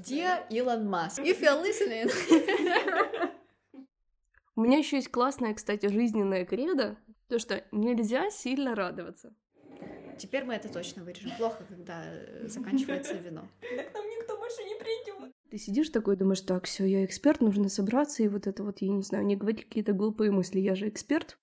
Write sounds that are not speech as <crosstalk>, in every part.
Dear Elon Musk, if you're listening. У меня еще есть классная, кстати, жизненная кредо, то что нельзя сильно радоваться. Теперь мы это точно вырежем. Плохо, когда э, заканчивается вино. Да к нам никто больше не придет. Ты сидишь такой, думаешь, так, все, я эксперт, нужно собраться, и вот это вот, я не знаю, не говорить какие-то глупые мысли, я же эксперт.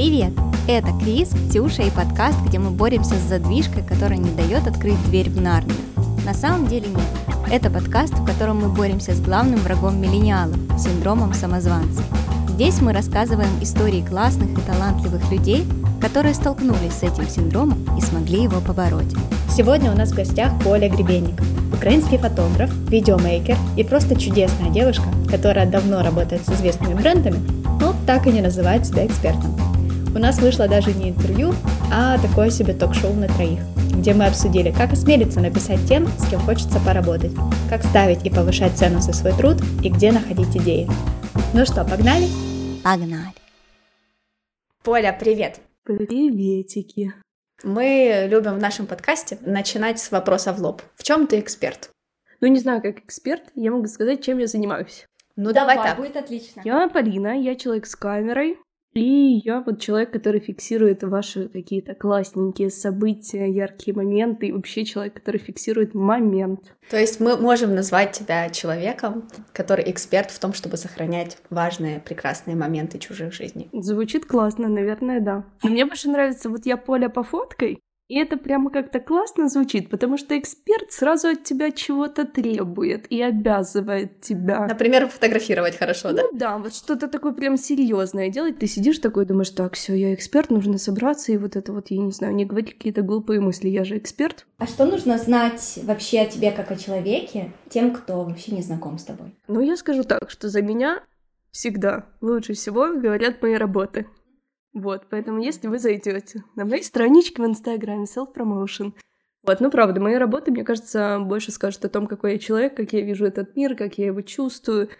Привет! Это Крис, Ксюша и подкаст, где мы боремся с задвижкой, которая не дает открыть дверь в Нарнию. На самом деле нет. Это подкаст, в котором мы боремся с главным врагом миллениалов – синдромом самозванца. Здесь мы рассказываем истории классных и талантливых людей, которые столкнулись с этим синдромом и смогли его побороть. Сегодня у нас в гостях Поля Гребенник, украинский фотограф, видеомейкер и просто чудесная девушка, которая давно работает с известными брендами, но так и не называет себя экспертом. У нас вышло даже не интервью, а такое себе ток-шоу на троих, где мы обсудили, как осмелиться написать тем, с кем хочется поработать, как ставить и повышать цену за свой труд и где находить идеи. Ну что, погнали? Погнали! Поля, привет! Приветики. Мы любим в нашем подкасте начинать с вопроса в лоб. В чем ты эксперт? Ну, не знаю, как эксперт, я могу сказать, чем я занимаюсь. Ну, давай, так. будет отлично. Я Полина, я человек с камерой, и я вот человек, который фиксирует ваши какие-то классненькие события, яркие моменты, и вообще человек, который фиксирует момент. То есть мы можем назвать тебя человеком, который эксперт в том, чтобы сохранять важные, прекрасные моменты чужих жизней. Звучит классно, наверное, да. Но мне больше нравится, вот я Поля по фоткой, и это прямо как-то классно звучит, потому что эксперт сразу от тебя чего-то требует и обязывает тебя. Например, фотографировать хорошо, да? Ну да, вот что-то такое прям серьезное делать. Ты сидишь такой, думаешь, так, все, я эксперт, нужно собраться и вот это вот, я не знаю, не говорить какие-то глупые мысли, я же эксперт. А что нужно знать вообще о тебе как о человеке тем, кто вообще не знаком с тобой? Ну, я скажу так, что за меня всегда лучше всего говорят мои работы. Вот, поэтому если вы зайдете на моей страничке в Инстаграме Self-Promotion, вот, ну правда, мои работы, мне кажется, больше скажут о том, какой я человек, как я вижу этот мир, как я его чувствую,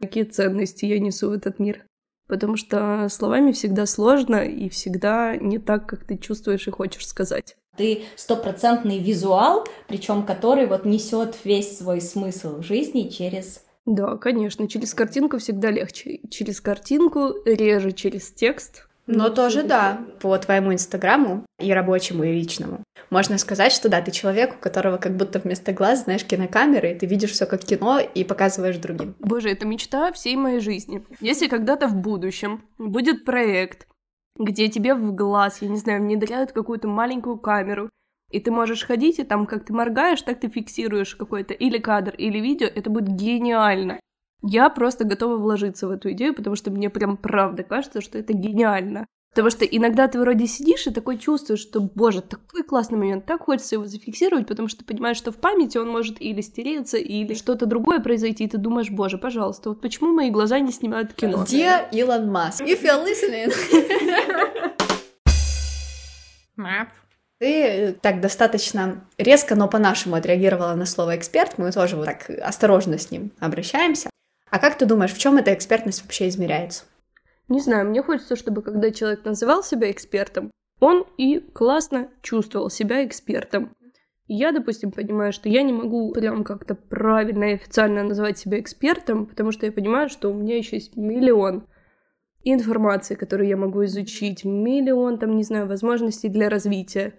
какие ценности я несу в этот мир. Потому что словами всегда сложно и всегда не так, как ты чувствуешь и хочешь сказать. Ты стопроцентный визуал, причем который вот несет весь свой смысл в жизни через Да, конечно, через картинку всегда легче. Через картинку реже через текст, Но тоже да, по твоему инстаграму и рабочему, и личному. Можно сказать, что да, ты человек, у которого как будто вместо глаз, знаешь, кинокамеры, и ты видишь все как кино и показываешь другим. Боже, это мечта всей моей жизни. Если когда-то в будущем будет проект, где тебе в глаз, я не знаю, внедряют какую-то маленькую камеру, и ты можешь ходить, и там, как ты моргаешь, так ты фиксируешь какой-то или кадр, или видео, это будет гениально. Я просто готова вложиться в эту идею, потому что мне прям правда кажется, что это гениально. Потому что иногда ты вроде сидишь и такой чувствуешь, что, боже, такой классный момент, так хочется его зафиксировать, потому что понимаешь, что в памяти он может или стереться, или что-то другое произойти, и ты думаешь, боже, пожалуйста, вот почему мои глаза не снимают кино? Dear Elon Musk, if you're listening. Ты э, так достаточно резко, но по-нашему отреагировала на слово эксперт. Мы тоже вот так осторожно с ним обращаемся. А как ты думаешь, в чем эта экспертность вообще измеряется? Не знаю, мне хочется, чтобы когда человек называл себя экспертом, он и классно чувствовал себя экспертом. Я, допустим, понимаю, что я не могу прям как-то правильно и официально называть себя экспертом, потому что я понимаю, что у меня еще есть миллион информации, которую я могу изучить, миллион, там, не знаю, возможностей для развития.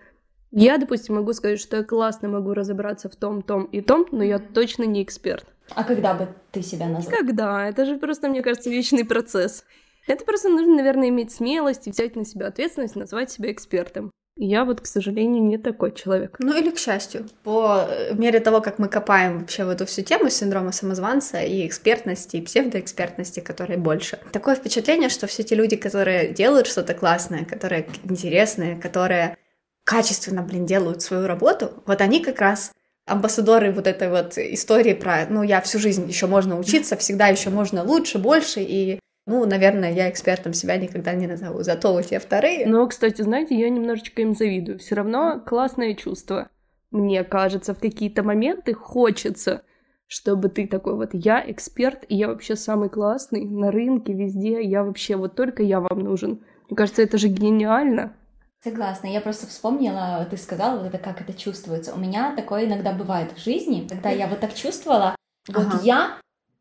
Я, допустим, могу сказать, что я классно могу разобраться в том, том и том, но я точно не эксперт. А когда бы ты себя назвал? Когда? Это же просто, мне кажется, вечный процесс. Это просто нужно, наверное, иметь смелость и взять на себя ответственность, назвать себя экспертом. Я вот, к сожалению, не такой человек. Ну или к счастью. По э, мере того, как мы копаем вообще в эту всю тему синдрома самозванца и экспертности, и псевдоэкспертности, которой больше. Такое впечатление, что все те люди, которые делают что-то классное, которые интересные, которые качественно, блин, делают свою работу, вот они как раз амбассадоры вот этой вот истории про, ну, я всю жизнь еще можно учиться, всегда еще можно лучше, больше, и, ну, наверное, я экспертом себя никогда не назову. Зато вот те вторые. Но, кстати, знаете, я немножечко им завидую. Все равно классное чувство. Мне кажется, в какие-то моменты хочется, чтобы ты такой вот, я эксперт, и я вообще самый классный на рынке, везде, я вообще, вот только я вам нужен. Мне кажется, это же гениально. Согласна. Я просто вспомнила, ты сказала, вот это как это чувствуется. У меня такое иногда бывает в жизни, когда я вот так чувствовала, вот Ага. я,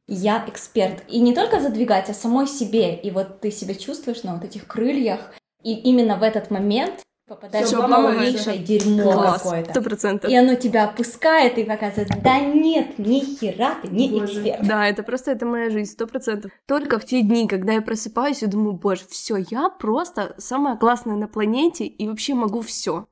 я эксперт. И не только задвигать, а самой себе. И вот ты себя чувствуешь на вот этих крыльях. И именно в этот момент попадаешь Всё в полнейшее дерьмо Класс, какое-то. сто процентов. И оно тебя опускает и показывает, да нет, ни хера ты не эксперт. Да, это просто это моя жизнь, сто процентов. Только в те дни, когда я просыпаюсь и думаю, боже, все, я просто самая классная на планете и вообще могу все.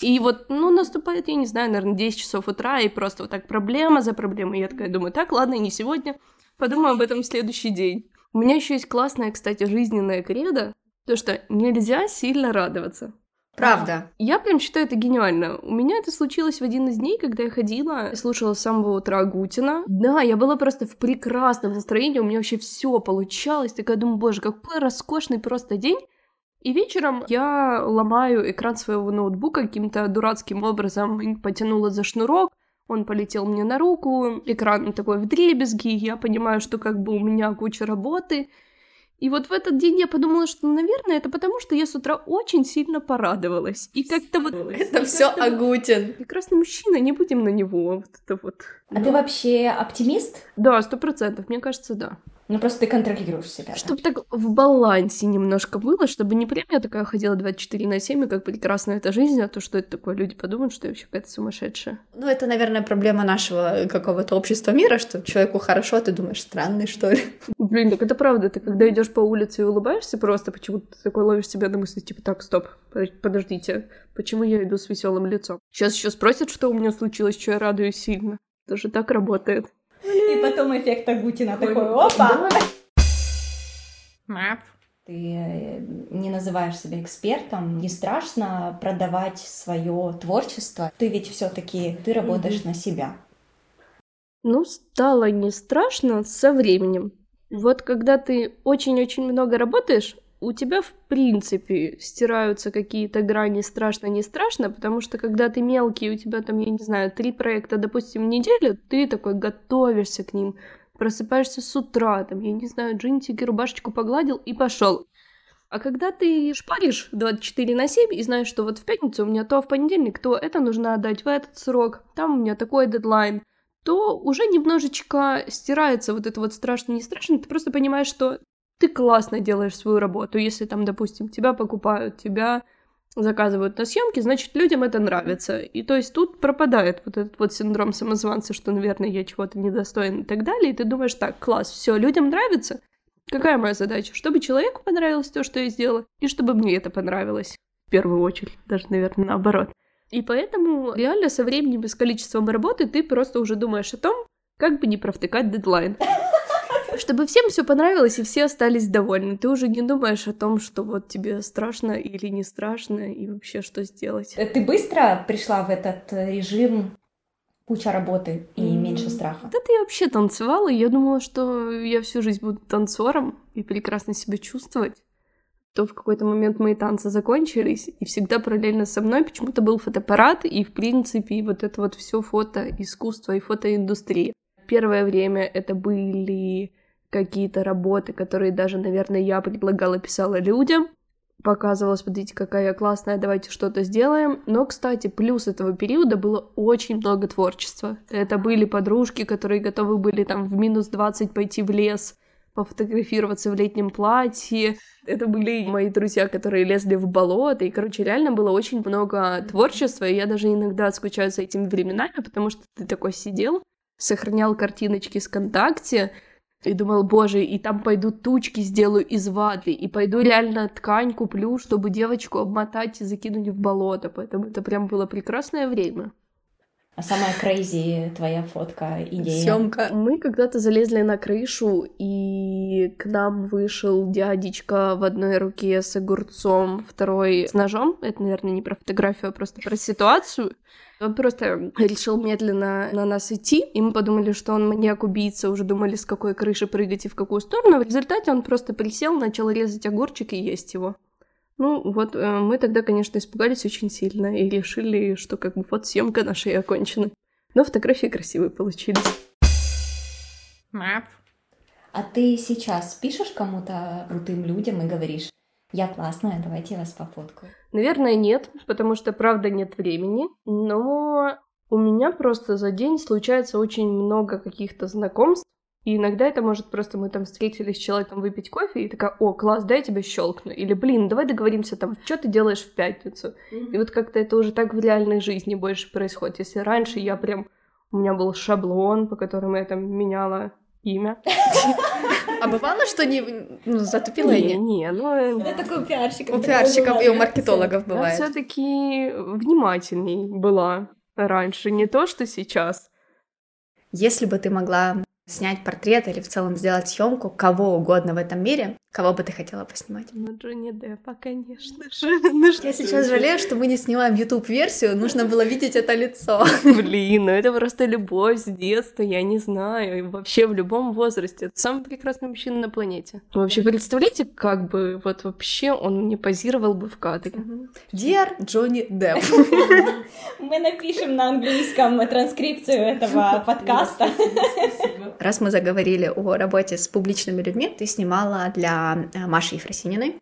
И вот, ну, наступает, я не знаю, наверное, 10 часов утра, и просто вот так проблема за проблемой. Я такая думаю, так, ладно, не сегодня. Подумаю об этом в следующий день. У меня еще есть классная, кстати, жизненная кредо, то, что нельзя сильно радоваться. Правда. Я прям считаю это гениально. У меня это случилось в один из дней, когда я ходила и слушала с самого утра Гутина. Да, я была просто в прекрасном настроении, у меня вообще все получалось. Такая думаю, боже, какой роскошный просто день. И вечером я ломаю экран своего ноутбука каким-то дурацким образом, потянула за шнурок, он полетел мне на руку, экран такой в дребезги, я понимаю, что как бы у меня куча работы, и вот в этот день я подумала, что, наверное, это потому, что я с утра очень сильно порадовалась. И как-то вот... Это все Агутин. Прекрасный мужчина, не будем на него. Вот это вот. А ты вообще оптимист? Да, сто процентов, мне кажется, да. Ну просто ты контролируешь себя. да? Чтобы так в балансе немножко было, чтобы не прям я такая ходила 24 на 7, и как прекрасна эта жизнь, а то, что это такое, люди подумают, что я вообще какая-то сумасшедшая. Ну, это, наверное, проблема нашего какого-то общества мира, что человеку хорошо, а ты думаешь, странный, что ли. Блин, так это правда, ты когда идешь по улице и улыбаешься просто, почему-то ты такой ловишь себя на мысли, типа, так, стоп, под- подождите, почему я иду с веселым лицом? Сейчас еще спросят, что у меня случилось, что я радуюсь сильно. Это же так работает. И потом эффект Агутина такой, опа! Ты э, не называешь себя экспертом, не страшно продавать свое творчество. Ты ведь все-таки ты работаешь на себя. Ну, стало не страшно со временем. Вот когда ты очень-очень много работаешь, у тебя, в принципе, стираются какие-то грани страшно-не страшно, потому что когда ты мелкий, у тебя там, я не знаю, три проекта, допустим, в неделю, ты такой готовишься к ним, просыпаешься с утра, там, я не знаю, джинсики, рубашечку погладил и пошел. А когда ты шпаришь 24 на 7 и знаешь, что вот в пятницу у меня то, в понедельник то, это нужно отдать в этот срок, там у меня такой дедлайн, то уже немножечко стирается вот это вот страшно-не страшно, ты просто понимаешь, что ты классно делаешь свою работу. Если там, допустим, тебя покупают, тебя заказывают на съемки, значит, людям это нравится. И то есть тут пропадает вот этот вот синдром самозванца, что, наверное, я чего-то недостоин и так далее. И ты думаешь, так, класс, все, людям нравится. Какая моя задача? Чтобы человеку понравилось то, что я сделала, и чтобы мне это понравилось. В первую очередь, даже, наверное, наоборот. И поэтому реально со временем и с количеством работы ты просто уже думаешь о том, как бы не провтыкать дедлайн. Чтобы всем все понравилось и все остались довольны. Ты уже не думаешь о том, что вот тебе страшно или не страшно, и вообще что сделать. Э, Ты быстро пришла в этот э, режим куча работы и М, меньше страха? Когда-то я вообще танцевала, и я думала, что я всю жизнь буду танцором и прекрасно себя чувствовать. То в какой-то момент мои танцы закончились, и всегда параллельно со мной почему-то был фотоаппарат, и в принципе вот это вот все фото, искусство и фотоиндустрия. Первое время это были какие-то работы, которые даже, наверное, я предлагала, писала людям, показывала, смотрите, какая я классная, давайте что-то сделаем. Но, кстати, плюс этого периода было очень много творчества. Это были подружки, которые готовы были там в минус 20 пойти в лес, пофотографироваться в летнем платье. Это были мои друзья, которые лезли в болото. И, короче, реально было очень много творчества. И я даже иногда скучаю за этими временами, потому что ты такой сидел, сохранял картиночки с ВКонтакте, и думал, боже, и там пойду тучки сделаю из ваты, и пойду реально ткань куплю, чтобы девочку обмотать и закинуть в болото. Поэтому это прям было прекрасное время. А самая крейзи твоя фотка, идея? Съемка. Мы когда-то залезли на крышу, и к нам вышел дядечка в одной руке с огурцом, второй с ножом. Это, наверное, не про фотографию, а просто про ситуацию. Он просто решил медленно на нас идти, и мы подумали, что он маньяк-убийца, уже думали, с какой крыши прыгать и в какую сторону. В результате он просто присел, начал резать огурчик и есть его. Ну, вот э, мы тогда, конечно, испугались очень сильно и решили, что как бы вот съемка наша и окончена. Но фотографии красивые получились. А ты сейчас пишешь кому-то крутым людям и говоришь, я классная, давайте я вас пофоткаю. Наверное, нет, потому что, правда, нет времени. Но у меня просто за день случается очень много каких-то знакомств, и иногда это может просто мы там встретились с человеком выпить кофе, и такая, о, класс, дай я тебя щелкну. Или, блин, давай договоримся там, что ты делаешь в пятницу. Mm-hmm. И вот как-то это уже так в реальной жизни больше происходит. Если раньше я прям, у меня был шаблон, по которому я там меняла имя. А бывало, что не ну, затупила не? Не, ну... Это такой у пиарщиков. У пиарщиков и у маркетологов бывает. Я все таки внимательней была раньше, не то, что сейчас. Если бы ты могла снять портрет или в целом сделать съемку кого угодно в этом мире, кого бы ты хотела поснимать? Ну, Джонни Деппа, конечно же. <laughs> Ну, Я сейчас жалею, что мы не снимаем YouTube-версию, нужно было видеть это лицо. <laughs> Блин, ну это просто любовь с детства, я не знаю, и вообще в любом возрасте. Это самый прекрасный мужчина на планете. Вообще, представляете, как бы вот вообще он не позировал бы в кадре? Dear Джонни Депп. <laughs> Мы напишем на английском транскрипцию этого подкаста. Раз мы заговорили о работе с публичными людьми, ты снимала для э, Маши Ефросининой.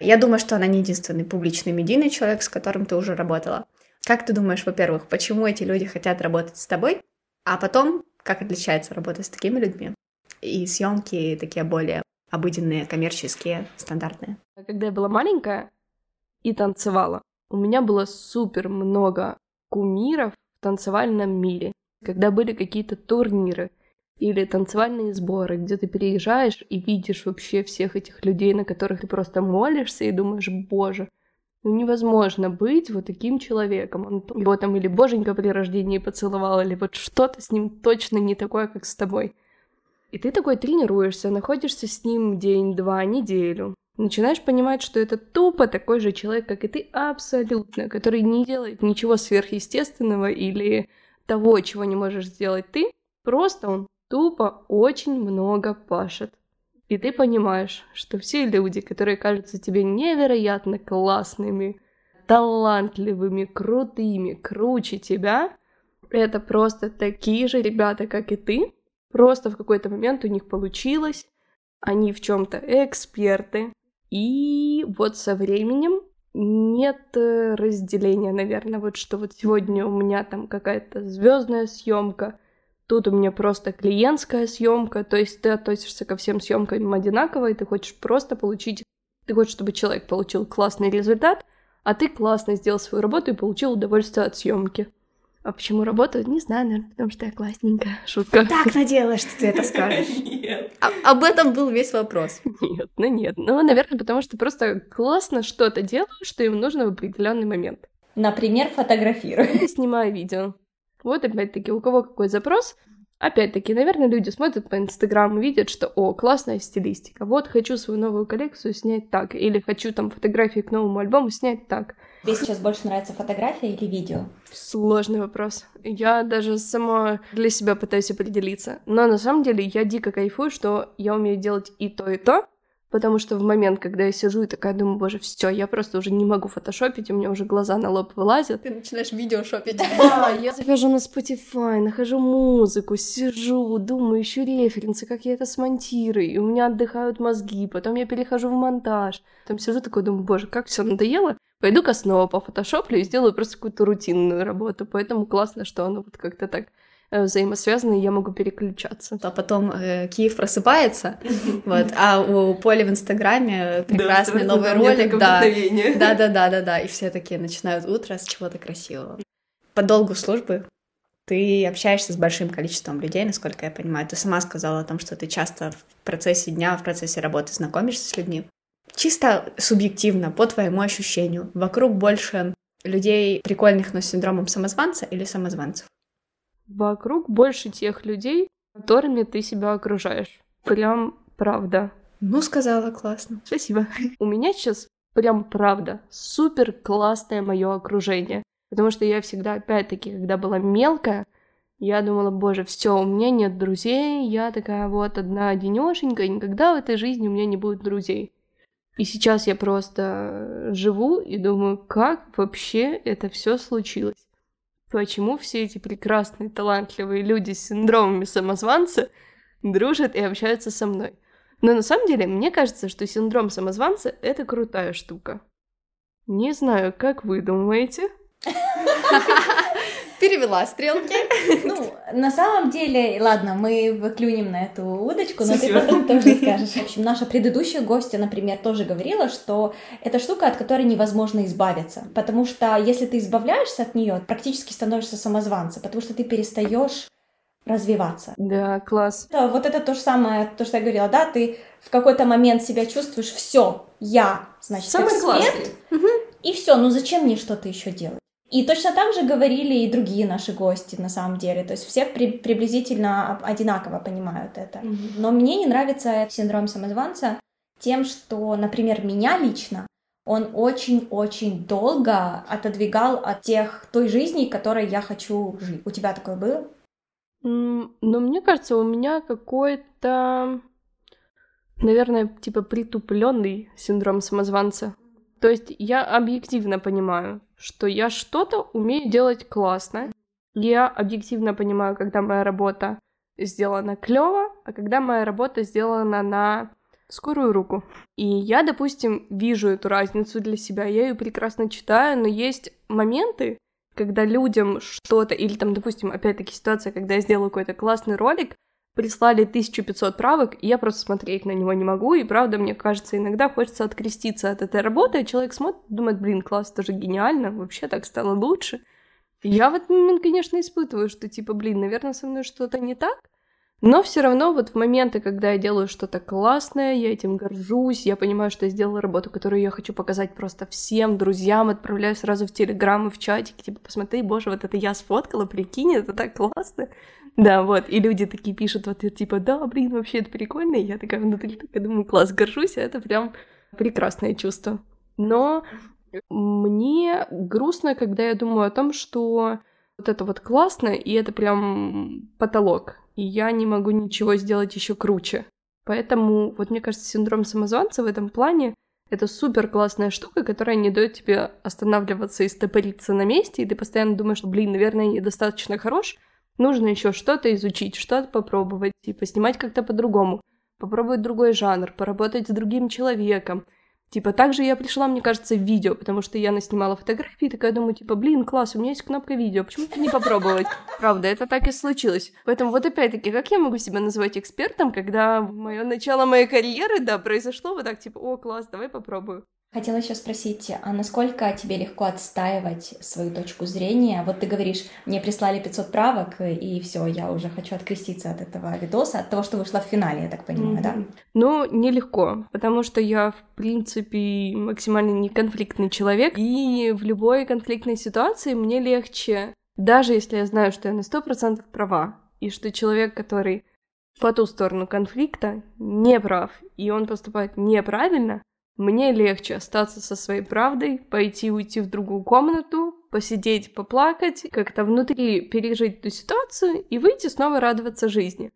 Я думаю, что она не единственный публичный медийный человек, с которым ты уже работала. Как ты думаешь, во-первых, почему эти люди хотят работать с тобой? А потом, как отличается работа с такими людьми? И съемки такие более обыденные, коммерческие, стандартные. Когда я была маленькая и танцевала, у меня было супер много кумиров в танцевальном мире. Когда были какие-то турниры, или танцевальные сборы, где ты переезжаешь и видишь вообще всех этих людей, на которых ты просто молишься и думаешь, боже, ну невозможно быть вот таким человеком. Он его там или боженька при рождении поцеловал, или вот что-то с ним точно не такое, как с тобой. И ты такой тренируешься, находишься с ним день-два, неделю. Начинаешь понимать, что это тупо такой же человек, как и ты, абсолютно, который не делает ничего сверхъестественного или того, чего не можешь сделать ты. Просто он тупо очень много пашет. И ты понимаешь, что все люди, которые кажутся тебе невероятно классными, талантливыми, крутыми, круче тебя, это просто такие же ребята, как и ты. Просто в какой-то момент у них получилось, они в чем-то эксперты. И вот со временем нет э, разделения, наверное, вот что вот сегодня у меня там какая-то звездная съемка, Тут у меня просто клиентская съемка, то есть ты относишься ко всем съемкам одинаково, и ты хочешь просто получить, ты хочешь, чтобы человек получил классный результат, а ты классно сделал свою работу и получил удовольствие от съемки. А почему работаю? Не знаю, наверное, потому что я классненькая. Шутка. Так надеялась, что ты это скажешь. <laughs> Нет. А, об этом был весь вопрос. Нет, ну нет. Ну, наверное, потому что просто классно что-то делаю, что им нужно в определенный момент. Например, фотографирую. Снимаю видео. Вот опять-таки, у кого какой запрос, Опять-таки, наверное, люди смотрят по Инстаграму, видят, что, о, классная стилистика, вот хочу свою новую коллекцию снять так, или хочу там фотографии к новому альбому снять так. Тебе сейчас больше нравится фотография или видео? Сложный вопрос. Я даже сама для себя пытаюсь определиться. Но на самом деле я дико кайфую, что я умею делать и то, и то, Потому что в момент, когда я сижу и такая думаю, боже, все, я просто уже не могу фотошопить, у меня уже глаза на лоб вылазят. Ты начинаешь видеошопить. Да, я захожу на Spotify, нахожу музыку, сижу, думаю, ищу референсы, как я это смонтирую, и у меня отдыхают мозги, потом я перехожу в монтаж. Там сижу такой, думаю, боже, как все надоело, пойду-ка снова по фотошоплю и сделаю просто какую-то рутинную работу, поэтому классно, что оно вот как-то так взаимосвязаны, и я могу переключаться. А потом э, Киев просыпается, <laughs> вот, а у Поли в Инстаграме прекрасный новый ролик, да, да, да, да, да, да, и все такие начинают утро с чего-то красивого. По долгу службы ты общаешься с большим количеством людей, насколько я понимаю. Ты сама сказала о том, что ты часто в процессе дня, в процессе работы знакомишься с людьми. Чисто субъективно, по твоему ощущению, вокруг больше людей прикольных, но с синдромом самозванца или самозванцев? Вокруг больше тех людей, которыми ты себя окружаешь. Прям правда. Ну, сказала, классно. Спасибо. У меня сейчас прям правда супер классное мое окружение. Потому что я всегда, опять-таки, когда была мелкая, я думала, боже, все, у меня нет друзей, я такая вот одна одинешенька, и никогда в этой жизни у меня не будет друзей. И сейчас я просто живу и думаю, как вообще это все случилось почему все эти прекрасные, талантливые люди с синдромами самозванца дружат и общаются со мной. Но на самом деле, мне кажется, что синдром самозванца — это крутая штука. Не знаю, как вы думаете? <laughs> Перевела стрелки. <laughs> Ну, на самом деле, ладно, мы выклюнем на эту удочку, но ты потом тоже <laughs> скажешь. В общем, наша предыдущая гостья, например, тоже говорила, что это штука, от которой невозможно избавиться. Потому что если ты избавляешься от нее, практически становишься самозванцем, потому что ты перестаешь развиваться. Да, класс. Да, вот это то же самое, то, что я говорила, да, ты в какой-то момент себя чувствуешь, все, я, значит, Самый эксперт, и все, ну зачем мне что-то еще делать? И точно так же говорили и другие наши гости, на самом деле. То есть все при, приблизительно одинаково понимают это. Mm-hmm. Но мне не нравится синдром самозванца тем, что, например, меня лично он очень-очень долго отодвигал от тех той жизни, которой я хочу жить. У тебя такое было? Mm, ну, мне кажется, у меня какой-то, наверное, типа притупленный синдром самозванца. То есть я объективно понимаю, что я что-то умею делать классно. Я объективно понимаю, когда моя работа сделана клево, а когда моя работа сделана на скорую руку. И я, допустим, вижу эту разницу для себя, я ее прекрасно читаю, но есть моменты, когда людям что-то, или там, допустим, опять-таки ситуация, когда я сделала какой-то классный ролик, прислали 1500 правок, и я просто смотреть на него не могу, и правда, мне кажется, иногда хочется откреститься от этой работы, а человек смотрит, думает, блин, класс, это же гениально, вообще так стало лучше. И я в этот момент, конечно, испытываю, что типа, блин, наверное, со мной что-то не так, но все равно вот в моменты, когда я делаю что-то классное, я этим горжусь, я понимаю, что я сделала работу, которую я хочу показать просто всем друзьям, отправляю сразу в Телеграм и в чатик, типа, посмотри, боже, вот это я сфоткала, прикинь, это так классно. Да, вот, и люди такие пишут вот типа, да, блин, вообще это прикольно, и я такая внутри такая думаю, класс, горжусь, это прям прекрасное чувство. Но мне грустно, когда я думаю о том, что вот это вот классно, и это прям потолок, и я не могу ничего сделать еще круче. Поэтому, вот мне кажется, синдром самозванца в этом плане это супер классная штука, которая не дает тебе останавливаться и стопориться на месте, и ты постоянно думаешь, что, блин, наверное, недостаточно хорош, нужно еще что-то изучить, что-то попробовать, типа снимать как-то по-другому, попробовать другой жанр, поработать с другим человеком, Типа, также я пришла, мне кажется, в видео, потому что я наснимала фотографии, такая думаю, типа, блин, класс, у меня есть кнопка видео, почему бы не попробовать? Правда, это так и случилось. Поэтому вот опять-таки, как я могу себя называть экспертом, когда мое начало моей карьеры, да, произошло вот так, типа, о, класс, давай попробую. Хотела еще спросить, а насколько тебе легко отстаивать свою точку зрения? Вот ты говоришь, мне прислали 500 правок, и все, я уже хочу откреститься от этого видоса, от того, что вышла в финале, я так понимаю, mm-hmm. да? Ну, нелегко, потому что я, в принципе, максимально неконфликтный человек, и в любой конфликтной ситуации мне легче, даже если я знаю, что я на 100% права, и что человек, который по ту сторону конфликта, не прав, и он поступает неправильно, мне легче остаться со своей правдой, пойти уйти в другую комнату, посидеть, поплакать, как-то внутри пережить эту ситуацию и выйти снова радоваться жизни.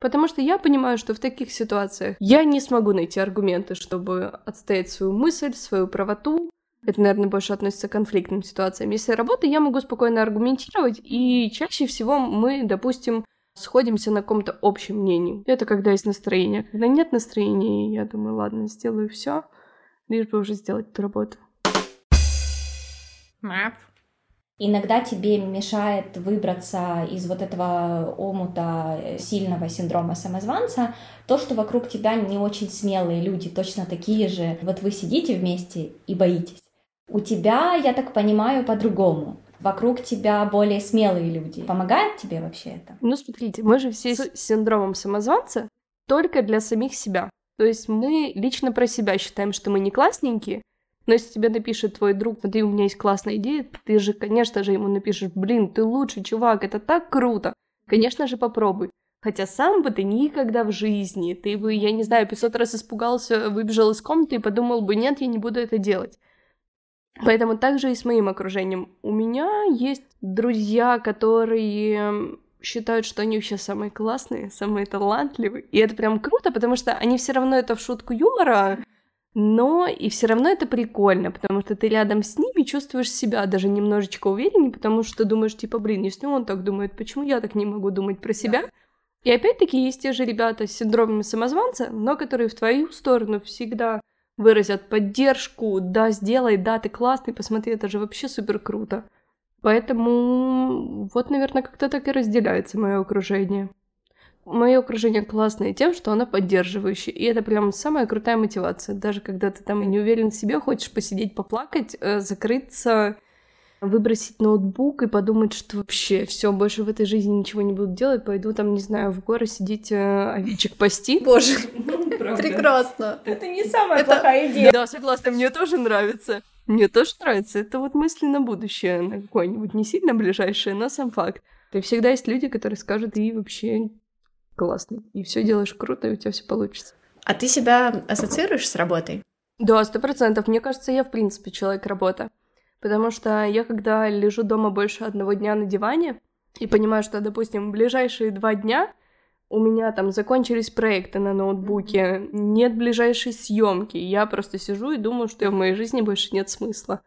Потому что я понимаю, что в таких ситуациях я не смогу найти аргументы, чтобы отстоять свою мысль, свою правоту. Это, наверное, больше относится к конфликтным ситуациям. Если работа, я могу спокойно аргументировать, и чаще всего мы, допустим, сходимся на каком-то общем мнении. Это когда есть настроение. Когда нет настроения, я думаю, ладно, сделаю все, лишь бы уже сделать эту работу. Иногда тебе мешает выбраться из вот этого омута сильного синдрома самозванца то, что вокруг тебя не очень смелые люди, точно такие же. Вот вы сидите вместе и боитесь. У тебя, я так понимаю, по-другому вокруг тебя более смелые люди. Помогает тебе вообще это? Ну, смотрите, мы же все с синдромом самозванца только для самих себя. То есть мы лично про себя считаем, что мы не классненькие, но если тебе напишет твой друг, смотри, у меня есть классная идея, ты же, конечно же, ему напишешь, блин, ты лучший чувак, это так круто. Конечно же, попробуй. Хотя сам бы ты никогда в жизни, ты бы, я не знаю, 500 раз испугался, выбежал из комнаты и подумал бы, нет, я не буду это делать. Поэтому также и с моим окружением. У меня есть друзья, которые считают, что они вообще самые классные, самые талантливые. И это прям круто, потому что они все равно это в шутку юмора, но и все равно это прикольно, потому что ты рядом с ними чувствуешь себя даже немножечко увереннее, потому что думаешь, типа, блин, если он так думает, почему я так не могу думать про себя? Да. И опять-таки есть те же ребята с синдромом самозванца, но которые в твою сторону всегда выразят поддержку, да, сделай, да, ты классный, посмотри, это же вообще супер круто. Поэтому вот, наверное, как-то так и разделяется мое окружение. Мое окружение классное тем, что оно поддерживающее. И это прям самая крутая мотивация. Даже когда ты там не уверен в себе, хочешь посидеть, поплакать, э, закрыться, выбросить ноутбук и подумать, что вообще все, больше в этой жизни ничего не буду делать, пойду там, не знаю, в горы сидеть э, овечек пасти. Боже, <laughs> прекрасно. Это не самая плохая идея. Да, согласна, мне тоже нравится. Мне тоже нравится. Это вот мысли на будущее, на какое-нибудь не сильно ближайшее, но сам факт. И всегда есть люди, которые скажут, и вообще классный, и все делаешь круто, и у тебя все получится. А ты себя ассоциируешь с работой? Да, сто процентов. Мне кажется, я в принципе человек работа. Потому что я когда лежу дома больше одного дня на диване и понимаю, что, допустим, в ближайшие два дня у меня там закончились проекты на ноутбуке, нет ближайшей съемки, я просто сижу и думаю, что в моей жизни больше нет смысла.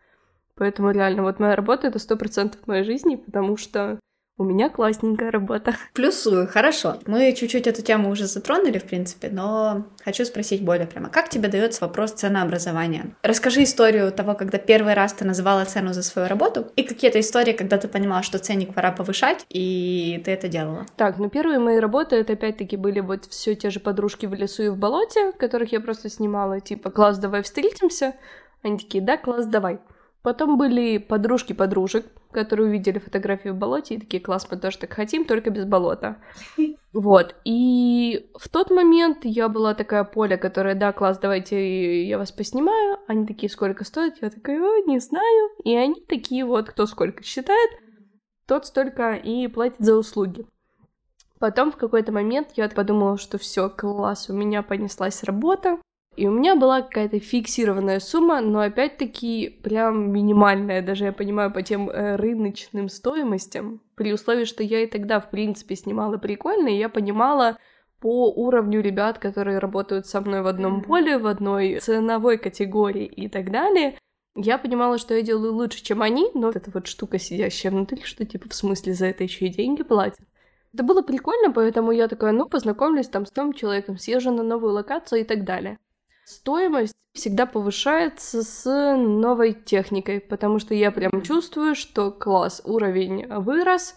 Поэтому реально, вот моя работа — это сто процентов моей жизни, потому что у меня классненькая работа. Плюсую, хорошо. Мы чуть-чуть эту тему уже затронули, в принципе, но хочу спросить более прямо. Как тебе дается вопрос ценообразования? Расскажи историю того, когда первый раз ты называла цену за свою работу, и какие-то истории, когда ты понимала, что ценник пора повышать, и ты это делала. Так, ну первые мои работы, это опять-таки были вот все те же подружки в лесу и в болоте, которых я просто снимала, типа, класс, давай встретимся. Они такие, да, класс, давай. Потом были подружки подружек, которые увидели фотографии в болоте и такие, класс, мы тоже так хотим, только без болота. <laughs> Вот. И в тот момент я была такая Поля, которая, да, класс, давайте я вас поснимаю. Они такие, сколько стоит? Я такая, О, не знаю. И они такие вот, кто сколько считает, тот столько и платит за услуги. Потом в какой-то момент я подумала, что все, класс, у меня понеслась работа, и у меня была какая-то фиксированная сумма, но опять-таки прям минимальная, даже я понимаю по тем э, рыночным стоимостям, при условии, что я и тогда, в принципе, снимала прикольно, и я понимала по уровню ребят, которые работают со мной в одном поле, в одной ценовой категории и так далее, я понимала, что я делаю лучше, чем они, но вот эта вот штука, сидящая внутри, что типа в смысле за это еще и деньги платят. Это было прикольно, поэтому я такая, ну, познакомлюсь там с новым человеком, съезжу на новую локацию и так далее. Стоимость всегда повышается с новой техникой, потому что я прям чувствую, что класс, уровень вырос,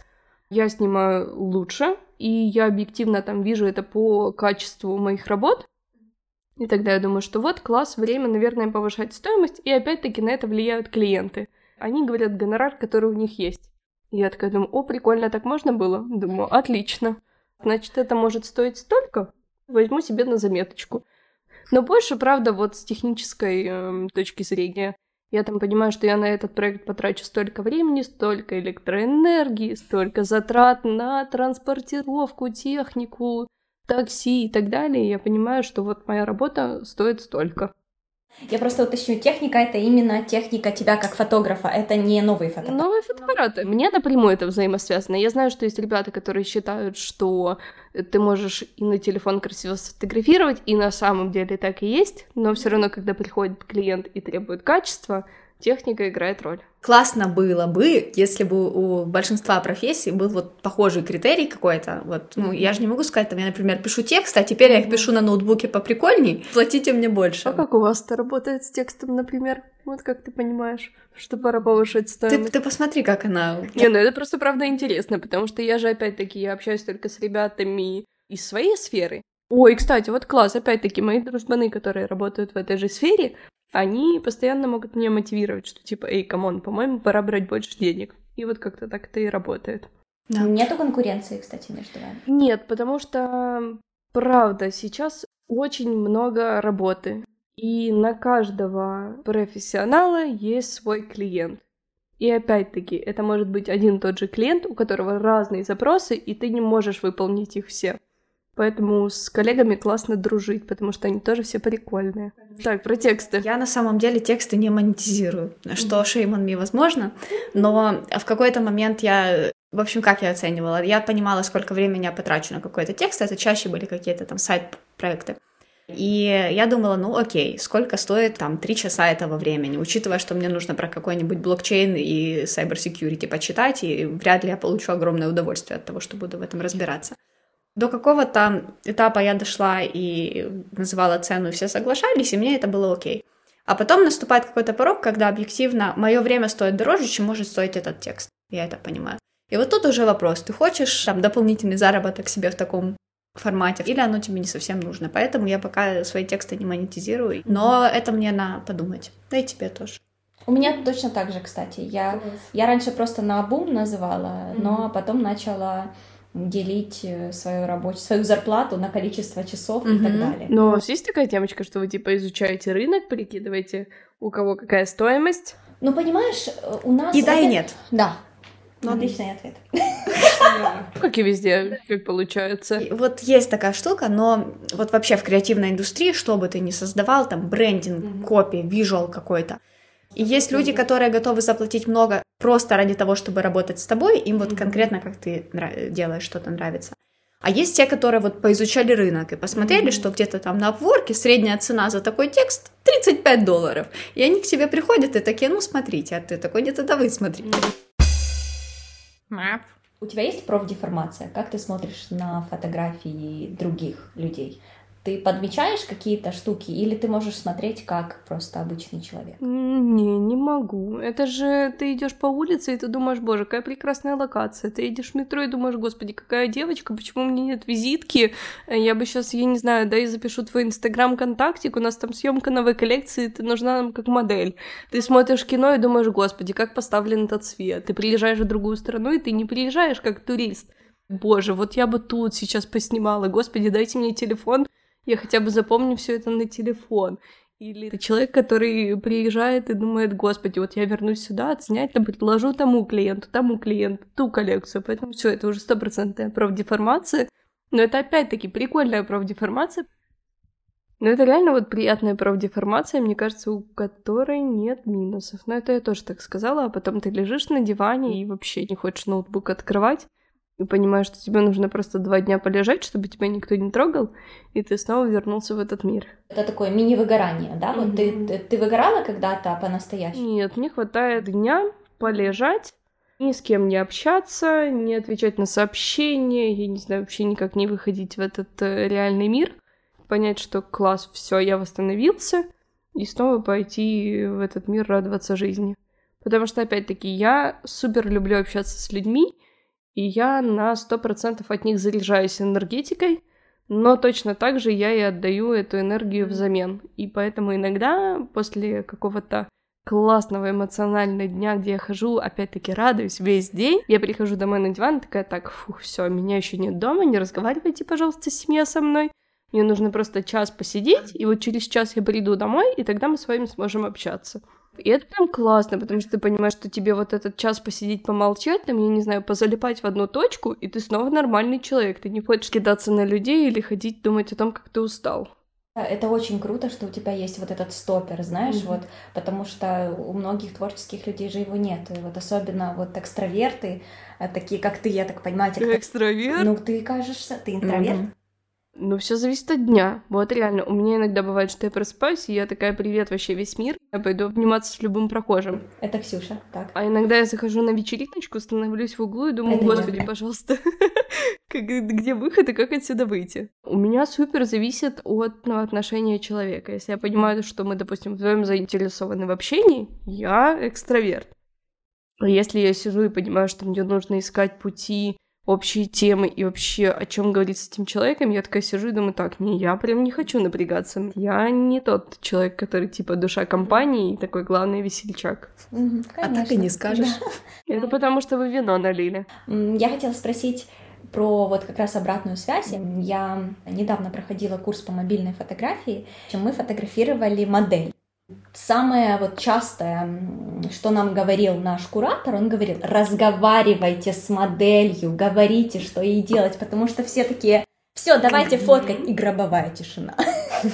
я снимаю лучше, и я объективно там вижу это по качеству моих работ. И тогда я думаю, что вот класс, время, наверное, повышать стоимость, и опять-таки на это влияют клиенты. Они говорят гонорар, который у них есть. И я такая думаю, о, прикольно, так можно было? Думаю, отлично. Значит, это может стоить столько? Возьму себе на заметочку. Но больше, правда, вот с технической э, точки зрения. Я там понимаю, что я на этот проект потрачу столько времени, столько электроэнергии, столько затрат на транспортировку, технику, такси и так далее. Я понимаю, что вот моя работа стоит столько. Я просто уточню, техника это именно техника тебя как фотографа, это не новые фотоаппараты. Новые фотоаппараты. Мне напрямую это взаимосвязано. Я знаю, что есть ребята, которые считают, что ты можешь и на телефон красиво сфотографировать, и на самом деле так и есть, но все равно, когда приходит клиент и требует качества, техника играет роль. Классно было бы, если бы у большинства профессий был вот похожий критерий какой-то. Вот, ну, я же не могу сказать, там, я, например, пишу текст, а теперь я их пишу на ноутбуке поприкольней, платите мне больше. А как у вас это работает с текстом, например? Вот как ты понимаешь, что пора повышать стоимость? Ты, ты посмотри, как она... Не, ну это просто правда интересно, потому что я же, опять-таки, я общаюсь только с ребятами из своей сферы, Ой, кстати, вот класс, опять-таки, мои дружбаны, которые работают в этой же сфере, они постоянно могут меня мотивировать, что типа, эй, come on, по-моему, пора брать больше денег. И вот как-то так это и работает. Да. Нету конкуренции, кстати, между вами? Нет, потому что, правда, сейчас очень много работы. И на каждого профессионала есть свой клиент. И опять-таки, это может быть один и тот же клиент, у которого разные запросы, и ты не можешь выполнить их все. Поэтому с коллегами классно дружить, потому что они тоже все прикольные. Так, про тексты. Я на самом деле тексты не монетизирую, что on me возможно, но в какой-то момент я в общем, как я оценивала? Я понимала, сколько времени я потрачу на какой-то текст, это чаще были какие-то там сайт-проекты. И я думала, ну окей, сколько стоит там три часа этого времени, учитывая, что мне нужно про какой-нибудь блокчейн и cyber security почитать, и вряд ли я получу огромное удовольствие от того, что буду в этом разбираться. До какого-то этапа я дошла и называла цену, и все соглашались, и мне это было окей. А потом наступает какой-то порог, когда объективно мое время стоит дороже, чем может стоить этот текст. Я это понимаю. И вот тут уже вопрос, ты хочешь там дополнительный заработок себе в таком формате, или оно тебе не совсем нужно. Поэтому я пока свои тексты не монетизирую, но это мне на подумать. Да и тебе тоже. У меня точно так же, кстати. Я, я раньше просто на бум называла, mm-hmm. но потом начала делить э, свою рабочую, свою зарплату на количество часов mm-hmm. и так далее. Но у вас есть такая темочка, что вы типа изучаете рынок, прикидываете, у кого какая стоимость? Ну, понимаешь, у нас... И да, это... и нет. Да. Ну, отличный ответ. <laughs> Как и везде, как получается. Вот есть такая штука, но вот вообще в креативной индустрии, что бы ты ни создавал, там брендинг, копи, визуал какой-то, и есть люди, которые готовы заплатить много просто ради того, чтобы работать с тобой, им вот конкретно как ты делаешь что-то нравится. А есть те, которые вот поизучали рынок и посмотрели, mm-hmm. что где-то там на обворке средняя цена за такой текст 35 долларов. И они к тебе приходят и такие, ну смотрите, а ты такой, нет, это вы смотрите. Mm-hmm. У тебя есть профдеформация? Как ты смотришь на фотографии других людей? Ты подмечаешь какие-то штуки или ты можешь смотреть как просто обычный человек? Не, не могу. Это же ты идешь по улице и ты думаешь, боже, какая прекрасная локация. Ты идешь в метро и думаешь, господи, какая девочка, почему у меня нет визитки? Я бы сейчас, я не знаю, да, и запишу твой инстаграм контактик, у нас там съемка новой коллекции, ты нужна нам как модель. Ты смотришь кино и думаешь, господи, как поставлен этот свет. Ты приезжаешь в другую страну, и ты не приезжаешь как турист. Боже, вот я бы тут сейчас поснимала. Господи, дайте мне телефон, я хотя бы запомню все это на телефон. Или это человек, который приезжает и думает, господи, вот я вернусь сюда, отснять, там предложу тому клиенту, тому клиенту, ту коллекцию. Поэтому все, это уже стопроцентная профдеформация. Но это опять-таки прикольная профдеформация. Но это реально вот приятная профдеформация, мне кажется, у которой нет минусов. Но это я тоже так сказала, а потом ты лежишь на диване и вообще не хочешь ноутбук открывать, и понимаешь, что тебе нужно просто два дня полежать, чтобы тебя никто не трогал, и ты снова вернулся в этот мир. Это такое мини-выгорание, да? Вот ты, ты, ты выгорала когда-то по-настоящему? Нет, мне хватает дня полежать, ни с кем не общаться, не отвечать на сообщения, я не знаю, вообще никак не выходить в этот э, реальный мир, понять, что класс, все, я восстановился, и снова пойти в этот мир радоваться жизни. Потому что, опять-таки, я супер люблю общаться с людьми, и я на сто процентов от них заряжаюсь энергетикой, но точно так же я и отдаю эту энергию взамен. И поэтому иногда после какого-то классного эмоционального дня, где я хожу, опять-таки радуюсь весь день, я прихожу домой на диван, такая, так, фух, все, меня еще нет дома, не разговаривайте, пожалуйста, семья со мной. Мне нужно просто час посидеть, и вот через час я приду домой, и тогда мы с вами сможем общаться. И это прям классно, потому что ты понимаешь, что тебе вот этот час посидеть, помолчать, там, я не знаю, позалипать в одну точку, и ты снова нормальный человек. Ты не хочешь кидаться на людей или ходить думать о том, как ты устал. Это очень круто, что у тебя есть вот этот стопер, знаешь, mm-hmm. вот, потому что у многих творческих людей же его нет. И вот особенно вот экстраверты, э, такие как ты, я так понимаю. Ты экстраверт? Ну, ты кажешься, ты интроверт. Mm-hmm. Ну, все зависит от дня. Вот реально, у меня иногда бывает, что я просыпаюсь, и я такая, привет, вообще весь мир. Я пойду обниматься с любым прохожим. Это Ксюша, так. А иногда я захожу на вечериночку, становлюсь в углу и думаю, Это господи, я. пожалуйста, <laughs> где выход и как отсюда выйти? У меня супер зависит от ну, отношения человека. Если я понимаю, что мы, допустим, вдвоем заинтересованы в общении, я экстраверт. А если я сижу и понимаю, что мне нужно искать пути общие темы и вообще о чем говорить с этим человеком, я такая сижу и думаю, так, не, я прям не хочу напрягаться. Я не тот человек, который типа душа компании и такой главный весельчак. Угу, а так и не скажешь. Да. <laughs> Это потому, что вы вино налили. Я хотела спросить про вот как раз обратную связь. Я недавно проходила курс по мобильной фотографии, чем мы фотографировали модель. Самое вот частое, что нам говорил наш куратор, он говорил, разговаривайте с моделью, говорите, что ей делать, потому что все такие, все, давайте фоткать, и гробовая тишина.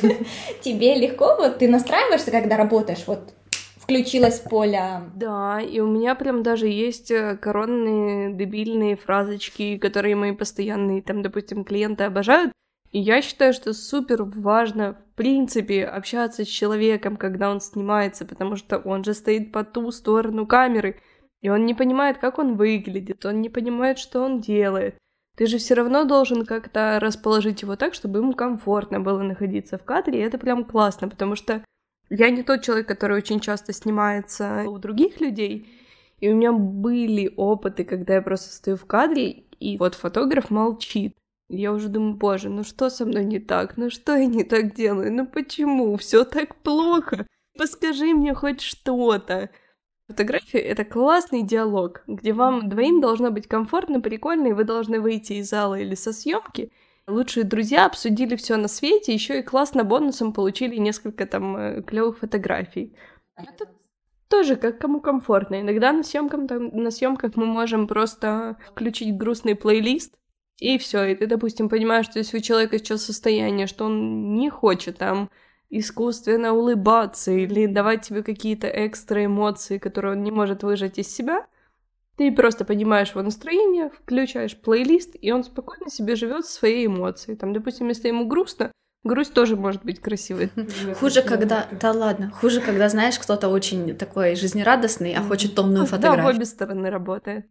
<laughs> Тебе легко, вот ты настраиваешься, когда работаешь, вот включилось поле. Да, и у меня прям даже есть э, коронные дебильные фразочки, которые мои постоянные, там, допустим, клиенты обожают. И я считаю, что супер важно, в принципе, общаться с человеком, когда он снимается, потому что он же стоит по ту сторону камеры, и он не понимает, как он выглядит, он не понимает, что он делает. Ты же все равно должен как-то расположить его так, чтобы ему комфортно было находиться в кадре, и это прям классно, потому что я не тот человек, который очень часто снимается у других людей, и у меня были опыты, когда я просто стою в кадре, и вот фотограф молчит. Я уже думаю, боже, ну что со мной не так? Ну что я не так делаю? Ну почему? Все так плохо. Подскажи мне хоть что-то. Фотография — это классный диалог, где вам двоим должно быть комфортно, прикольно, и вы должны выйти из зала или со съемки. Лучшие друзья обсудили все на свете, еще и классно бонусом получили несколько там э, клевых фотографий. Это тоже как кому комфортно. Иногда на съемках, там, на съемках мы можем просто включить грустный плейлист, и все. И ты, допустим, понимаешь, что если у человека сейчас состояние, что он не хочет там искусственно улыбаться или давать тебе какие-то экстра эмоции, которые он не может выжать из себя, ты просто понимаешь его настроение, включаешь плейлист, и он спокойно себе живет своей эмоцией. Там, допустим, если ему грустно, грусть тоже может быть красивой. Хуже, когда... Да ладно, хуже, когда, знаешь, кто-то очень такой жизнерадостный, а хочет томную фотографию. Да, в обе стороны работает.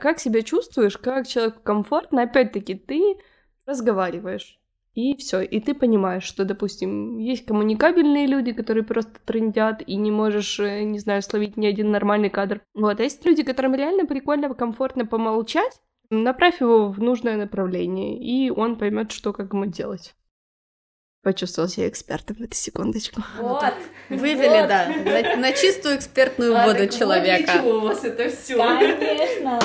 Как себя чувствуешь, как человеку комфортно, опять-таки, ты разговариваешь. И все, и ты понимаешь, что, допустим, есть коммуникабельные люди, которые просто трендят, и не можешь, э, не знаю, словить ни один нормальный кадр. Вот, а есть люди, которым реально прикольно, комфортно помолчать, направь его в нужное направление, и он поймет, что как ему делать. Почувствовал себя экспертом в эту секундочку. Вот. Вывели, вот. да, на, на чистую экспертную а, воду человека. Вот у вас это все. Конечно.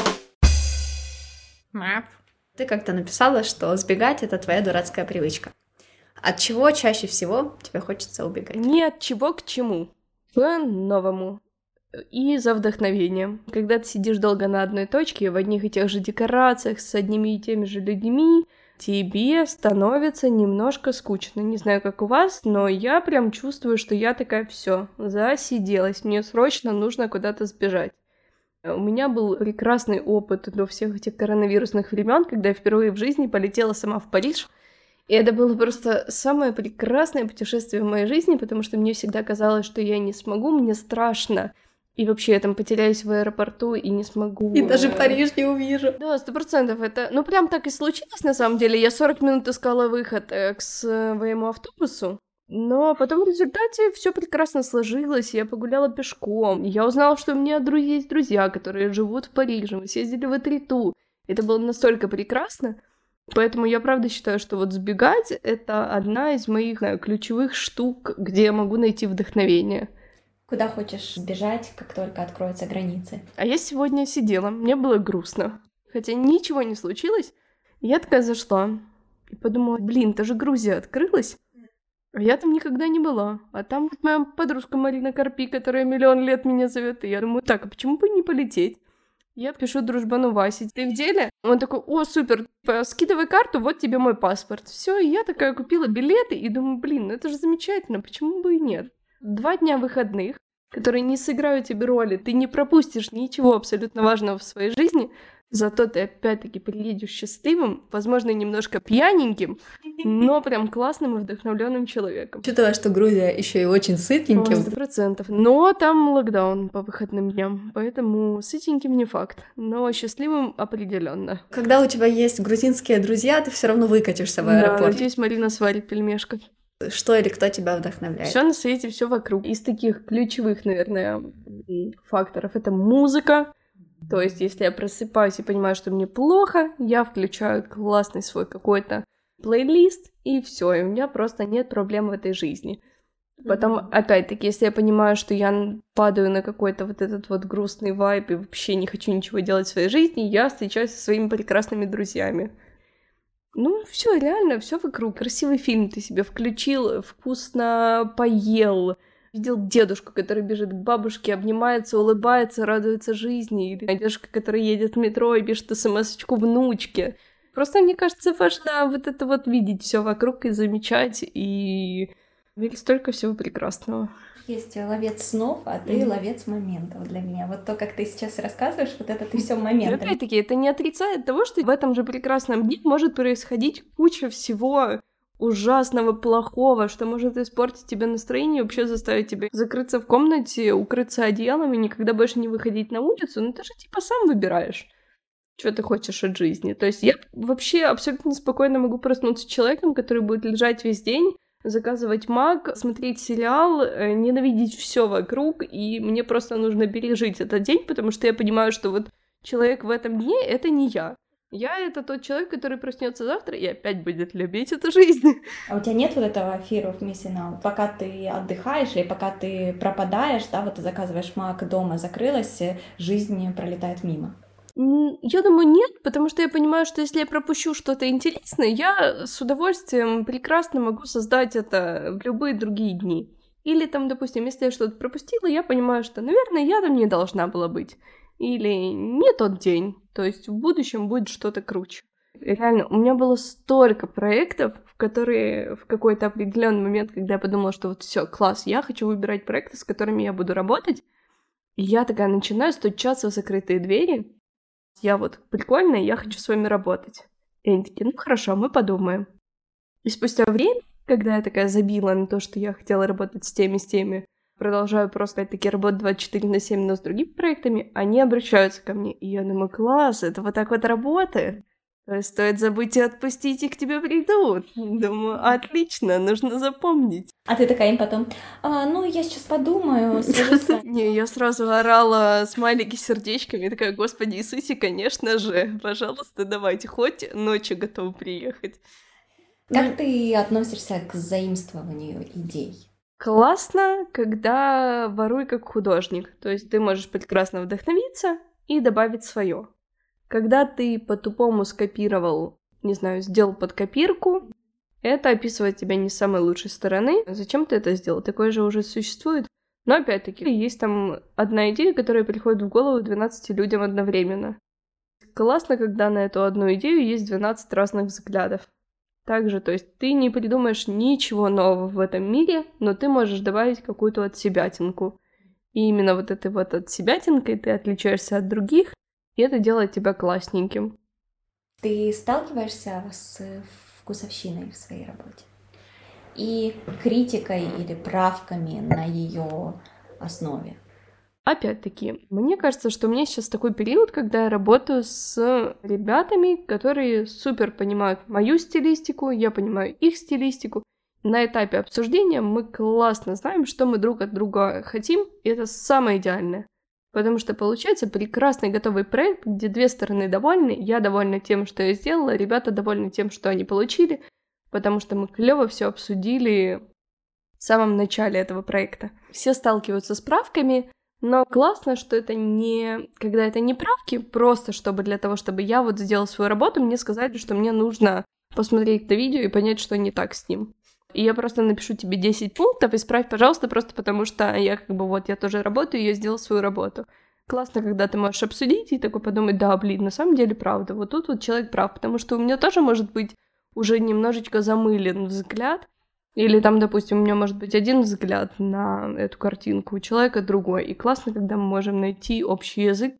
Ты как-то написала, что сбегать — это твоя дурацкая привычка. От чего чаще всего тебе хочется убегать? Не от чего к чему. К новому. И за вдохновением. Когда ты сидишь долго на одной точке, в одних и тех же декорациях, с одними и теми же людьми, тебе становится немножко скучно. Не знаю, как у вас, но я прям чувствую, что я такая все засиделась. Мне срочно нужно куда-то сбежать. У меня был прекрасный опыт до всех этих коронавирусных времен, когда я впервые в жизни полетела сама в Париж. И это было просто самое прекрасное путешествие в моей жизни, потому что мне всегда казалось, что я не смогу, мне страшно. И вообще я там потеряюсь в аэропорту и не смогу... И даже Париж не увижу. Да, сто процентов это... Ну, прям так и случилось, на самом деле. Я 40 минут искала выход э, к своему автобусу. Но потом в результате все прекрасно сложилось, я погуляла пешком, я узнала, что у меня друзья есть друзья, которые живут в Париже, мы съездили в Этриту. Это было настолько прекрасно, поэтому я правда считаю, что вот сбегать — это одна из моих знаю, ключевых штук, где я могу найти вдохновение. Куда хочешь сбежать, как только откроются границы? А я сегодня сидела, мне было грустно. Хотя ничего не случилось, я такая зашла и подумала, блин, та же Грузия открылась, а я там никогда не была. А там вот моя подружка Марина Карпи, которая миллион лет меня зовет. И я думаю, так, а почему бы не полететь? Я пишу дружбану Васе, ты в деле? Он такой, о, супер, скидывай карту, вот тебе мой паспорт. Все, и я такая купила билеты и думаю, блин, ну это же замечательно, почему бы и нет? Два дня выходных, которые не сыграют тебе роли, ты не пропустишь ничего абсолютно важного в своей жизни, Зато ты опять-таки приедешь счастливым, возможно, немножко пьяненьким, <laughs> но прям классным и вдохновленным человеком. Учитывая, что Грузия еще и очень сытеньким. Сто процентов. Но там локдаун по выходным дням, поэтому сытеньким не факт, но счастливым определенно. Когда у тебя есть грузинские друзья, ты все равно выкатишься в аэропорт. Да, надеюсь, Марина сварит пельмешков. Что или кто тебя вдохновляет? Все на свете, все вокруг. Из таких ключевых, наверное, факторов это музыка, то есть, если я просыпаюсь и понимаю, что мне плохо, я включаю классный свой какой-то плейлист, и все, и у меня просто нет проблем в этой жизни. Потом, опять-таки, если я понимаю, что я падаю на какой-то вот этот вот грустный вайп и вообще не хочу ничего делать в своей жизни, я встречаюсь со своими прекрасными друзьями. Ну, все реально, все вокруг. Красивый фильм ты себе включил, вкусно поел, Видел дедушку, который бежит к бабушке, обнимается, улыбается, радуется жизни. Или дедушка, который едет в метро и пишет смс-очку внучке. Просто, мне кажется, важно вот это вот видеть все вокруг и замечать, и столько всего прекрасного. Есть ловец снов, а ты mm-hmm. ловец моментов для меня. Вот то, как ты сейчас рассказываешь, вот это ты все момент. Опять-таки, это не отрицает того, что в этом же прекрасном дне может происходить куча всего ужасного, плохого, что может испортить тебе настроение, вообще заставить тебя закрыться в комнате, укрыться одеялом и никогда больше не выходить на улицу, ну ты же типа сам выбираешь. что ты хочешь от жизни. То есть я вообще абсолютно спокойно могу проснуться человеком, который будет лежать весь день, заказывать маг, смотреть сериал, э, ненавидеть все вокруг, и мне просто нужно пережить этот день, потому что я понимаю, что вот человек в этом дне — это не я. Я — это тот человек, который проснется завтра и опять будет любить эту жизнь. <laughs> А у тебя нет вот этого fear of missing? Пока ты отдыхаешь или пока ты пропадаешь, да, вот ты заказываешь маг дома, закрылась, жизнь пролетает мимо? Я думаю, нет, потому что я понимаю, что если я пропущу что-то интересное, я с удовольствием прекрасно могу создать это в любые другие дни. Или там, допустим, если я что-то пропустила, я понимаю, что, наверное, я там не должна была быть. Или не тот день. То есть в будущем будет что-то круче. Реально, у меня было столько проектов, в которые в какой-то определенный момент, когда я подумала, что вот все, класс, я хочу выбирать проекты, с которыми я буду работать, я такая начинаю стучаться в закрытые двери, я вот прикольная, я хочу с вами работать. И они такие, ну хорошо, мы подумаем. И спустя время, когда я такая забила на то, что я хотела работать с теми, с теми, продолжаю просто таки работать 24 на 7, но с другими проектами, они обращаются ко мне. И я думаю, класс, это вот так вот работает. Есть стоит забыть и отпустить, и к тебе придут. Думаю, отлично, нужно запомнить. А ты такая им потом, а, ну, я сейчас подумаю, <laughs> Не, я сразу орала смайлики сердечками, такая, господи Иисусе, конечно же, пожалуйста, давайте, хоть ночью готовы приехать. Как ты относишься к заимствованию идей? Классно, когда воруй как художник. То есть ты можешь прекрасно вдохновиться и добавить свое. Когда ты по-тупому скопировал, не знаю, сделал под копирку, это описывает тебя не с самой лучшей стороны. Зачем ты это сделал? Такое же уже существует. Но опять-таки, есть там одна идея, которая приходит в голову 12 людям одновременно. Классно, когда на эту одну идею есть 12 разных взглядов. Также, то есть ты не придумаешь ничего нового в этом мире, но ты можешь добавить какую-то от себятинку. И именно вот этой вот от себятинкой ты отличаешься от других, и это делает тебя классненьким. Ты сталкиваешься с вкусовщиной в своей работе и критикой или правками на ее основе. Опять-таки, мне кажется, что у меня сейчас такой период, когда я работаю с ребятами, которые супер понимают мою стилистику, я понимаю их стилистику. На этапе обсуждения мы классно знаем, что мы друг от друга хотим, и это самое идеальное. Потому что получается прекрасный готовый проект, где две стороны довольны. Я довольна тем, что я сделала, ребята довольны тем, что они получили, потому что мы клево все обсудили в самом начале этого проекта. Все сталкиваются с правками, но классно, что это не... Когда это не правки, просто чтобы для того, чтобы я вот сделала свою работу, мне сказали, что мне нужно посмотреть это видео и понять, что не так с ним и я просто напишу тебе 10 пунктов, исправь, пожалуйста, просто потому что я как бы вот, я тоже работаю, я сделал свою работу. Классно, когда ты можешь обсудить и такой подумать, да, блин, на самом деле правда, вот тут вот человек прав, потому что у меня тоже может быть уже немножечко замылен взгляд, или там, допустим, у меня может быть один взгляд на эту картинку, у человека другой. И классно, когда мы можем найти общий язык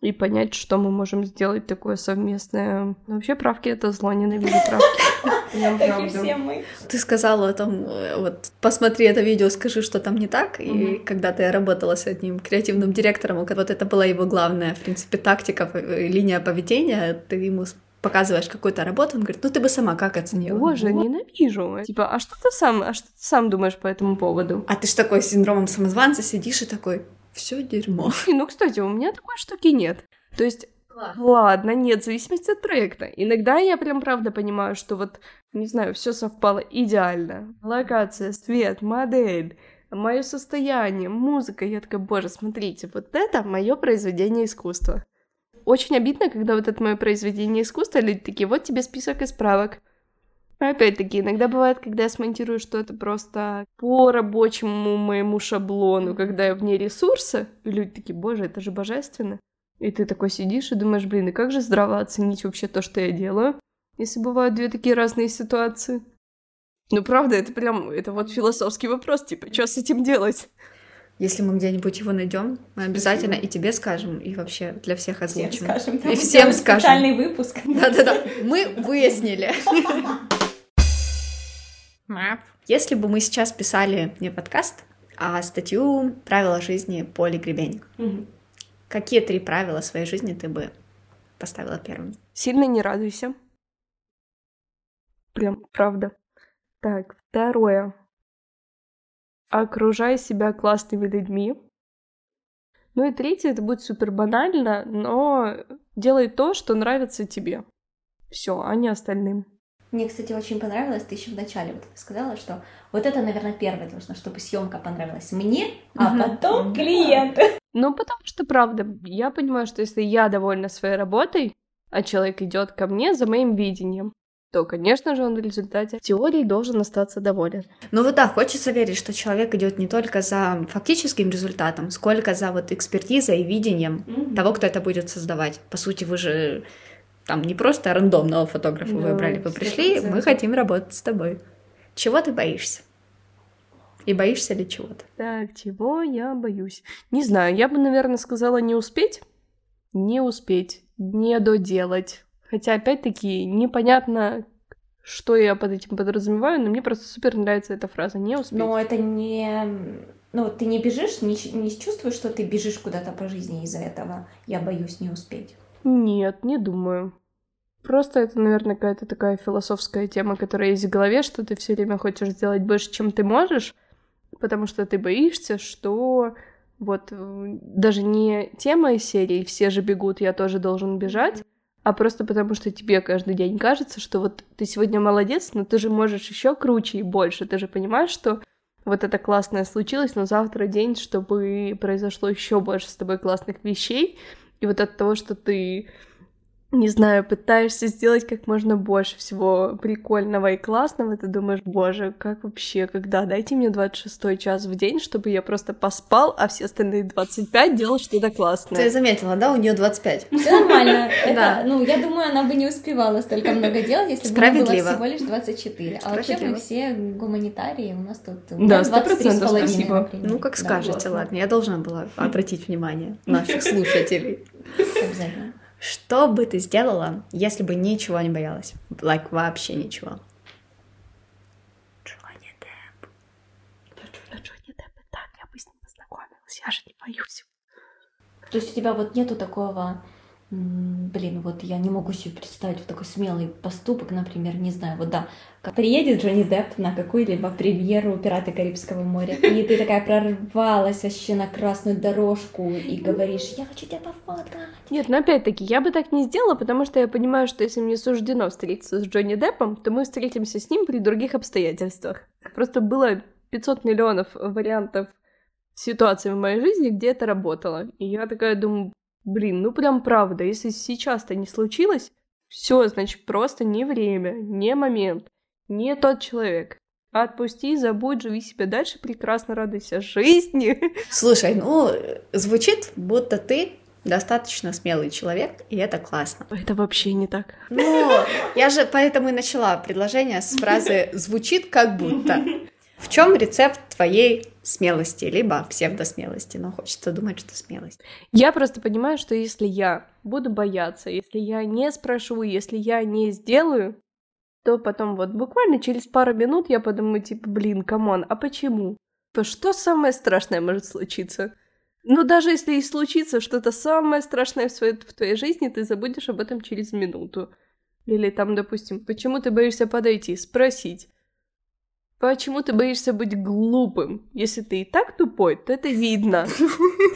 и понять, что мы можем сделать такое совместное. Но вообще правки — это зло, ненавижу правки. <laughs> Ты сказала там, э, вот, посмотри это видео, скажи, что там не так. И когда ты работала с одним креативным директором, вот это была его главная, в принципе, тактика, э, линия поведения, ты ему показываешь какую-то работу, он говорит, ну ты бы сама как оценила? Боже, ненавижу. Типа, а что ты сам, а что ты сам думаешь по этому поводу? А ты ж такой с синдромом самозванца сидишь и такой, все дерьмо. <laughs> Ну, кстати, у меня такой штуки нет. То есть Класс. Ладно, нет, в зависимости от проекта. Иногда я прям правда понимаю, что вот, не знаю, все совпало идеально. Локация, свет, модель, мое состояние, музыка. Я такая, боже, смотрите, вот это мое произведение искусства. Очень обидно, когда вот это мое произведение искусства, люди такие, вот тебе список исправок. Опять-таки, иногда бывает, когда я смонтирую что-то просто по рабочему моему шаблону, когда я вне ресурса, и люди такие, боже, это же божественно. И ты такой сидишь и думаешь, блин, и как же здраво оценить вообще то, что я делаю, если бывают две такие разные ситуации? Ну, правда, это прям, это вот философский вопрос, типа, что с этим делать? Если мы где-нибудь его найдем, мы обязательно и тебе скажем, и вообще для всех озвучим. Всем скажем. И всем скажем. Специальный выпуск. Да-да-да, мы выяснили. <laughs> Если бы мы сейчас писали не подкаст, а статью «Правила жизни Поли Гребенник», угу. какие три правила своей жизни ты бы поставила первым. Сильно не радуйся. Прям, правда. Так, второе. Окружай себя классными людьми. Ну и третье, это будет супер банально, но делай то, что нравится тебе. Все, а не остальным. Мне, кстати, очень понравилось, ты еще вначале вот сказала, что вот это, наверное, первое должно, чтобы съемка понравилась мне, а потом клиенту. Ну, потому что, правда, я понимаю, что если я довольна своей работой, а человек идет ко мне за моим видением, то, конечно же, он в результате теории должен остаться доволен. Ну вот да, хочется верить, что человек идет не только за фактическим результатом, сколько за вот экспертизой и видением того, кто это будет создавать. По сути, вы же там не просто рандомного фотографа Да, выбрали, вы пришли, 100%. мы хотим работать с тобой. Чего ты боишься? И боишься ли чего-то? Так, чего я боюсь? Не знаю, я бы, наверное, сказала не успеть. Не успеть, не доделать. Хотя, опять-таки, непонятно, что я под этим подразумеваю, но мне просто супер нравится эта фраза «не успеть». Но это не... Ну, ты не бежишь, не, не чувствуешь, что ты бежишь куда-то по жизни из-за этого. Я боюсь не успеть. Нет, не думаю. Просто это, наверное, какая-то такая философская тема, которая есть в голове, что ты все время хочешь сделать больше, чем ты можешь, потому что ты боишься, что вот э, даже не тема из серии «Все же бегут, я тоже должен бежать», а просто потому что тебе каждый день кажется, что вот ты сегодня молодец, но ты же можешь еще круче и больше. Ты же понимаешь, что вот это классное случилось, но завтра день, чтобы произошло еще больше с тобой классных вещей. И вот от того, что ты, не знаю, пытаешься сделать как можно больше всего прикольного и классного, ты думаешь, боже, как вообще, когда? Дайте мне 26 час в день, чтобы я просто поспал, а все остальные 25 делал что-то классное. Ты заметила, да, у нее 25. Все нормально. <laughs> Да. Это, ну, я думаю, она бы не успевала столько много делать, если бы было всего лишь 24. А вообще мы все гуманитарии, у нас тут Да, меня 100%, 23 с половиной, спасибо. например. Ну, как скажете, ладно, я должна была обратить внимание наших слушателей. Обязательно. Что бы ты сделала, если бы ничего не боялась? Like, вообще ничего. Джонни Депп. Джонни Депп, так, я бы с ним познакомилась, я же не боюсь. То есть у тебя вот нету такого, блин, вот я не могу себе представить вот такой смелый поступок, например, не знаю, вот да, как приедет Джонни Депп на какую-либо премьеру «Пираты Карибского моря», и ты такая прорвалась вообще на красную дорожку и говоришь, я хочу тебя пофоткать. Нет, но опять-таки, я бы так не сделала, потому что я понимаю, что если мне суждено встретиться с Джонни Деппом, то мы встретимся с ним при других обстоятельствах. Просто было 500 миллионов вариантов ситуаций в моей жизни, где это работало. И я такая думаю, блин, ну прям правда, если сейчас-то не случилось, все, значит, просто не время, не момент, не тот человек. Отпусти, забудь, живи себе дальше, прекрасно радуйся жизни. <laughs> Слушай, ну, звучит, будто ты достаточно смелый человек, и это классно. Это вообще не так. Ну, я же поэтому и начала предложение с фразы <laughs> «звучит как будто». <laughs> В чем рецепт твоей смелости, либо псевдосмелости? Но хочется думать, что смелость. Я просто понимаю, что если я буду бояться, если я не спрошу, если я не сделаю, то потом вот буквально через пару минут я подумаю, типа, блин, come on, а почему? То что самое страшное может случиться? Ну, даже если и случится что-то самое страшное в, своей, в твоей жизни, ты забудешь об этом через минуту. Или там, допустим, почему ты боишься подойти, спросить. Почему ты боишься быть глупым? Если ты и так тупой, то это видно.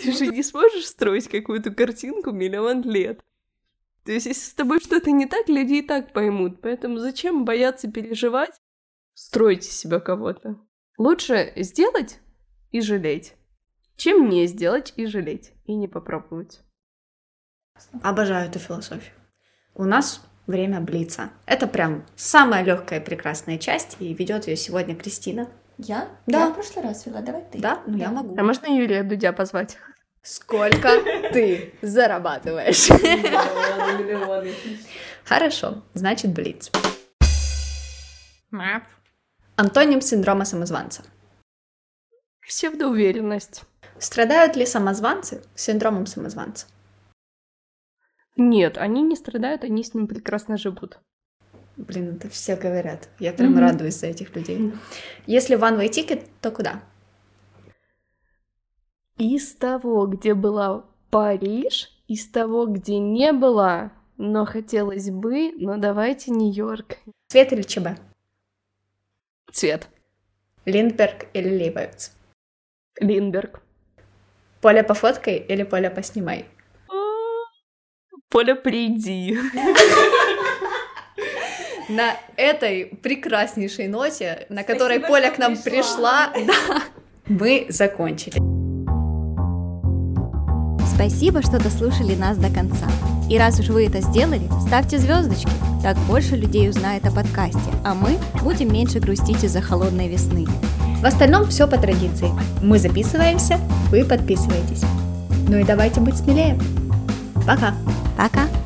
Ты же не сможешь строить какую-то картинку миллион лет. То есть, если с тобой что-то не так, люди и так поймут. Поэтому зачем бояться переживать? Строить из себя кого-то. Лучше сделать и жалеть, чем не сделать и жалеть, и не попробовать. Обожаю эту философию. У нас время блица. Это прям самая легкая и прекрасная часть, и ведет ее сегодня Кристина. Я? Да. Я в прошлый раз вела, давай ты. Да, ну я могу. А можно Юрия Дудя позвать? Сколько <laughs> ты зарабатываешь? Хорошо, значит, блиц. Антоним синдрома самозванца. Псевдоуверенность. Страдают ли самозванцы синдромом самозванца? Нет, они не страдают, они с ним прекрасно живут. Блин, это все говорят. Я прям Мгм. радуюсь за этих людей. Если one way ticket, то куда? Из того, где была Париж, из того, где не была, но хотелось бы, но давайте Нью-Йорк. Цвет или ЧБ? Цвет. Линдберг или Лейбовиц? Линдберг. Поле по фоткой или поле поснимай? Поля, приди. На этой прекраснейшей ноте, на которой Спасибо, Поля к нам пришла, пришла да, мы закончили. Спасибо, что дослушали нас до конца. И раз уж вы это сделали, ставьте звездочки. Так больше людей узнает о подкасте, а мы будем меньше грустить из-за холодной весны. В остальном все по традиции. Мы записываемся, вы подписываетесь. Ну и давайте быть смелее. Пока. Пока.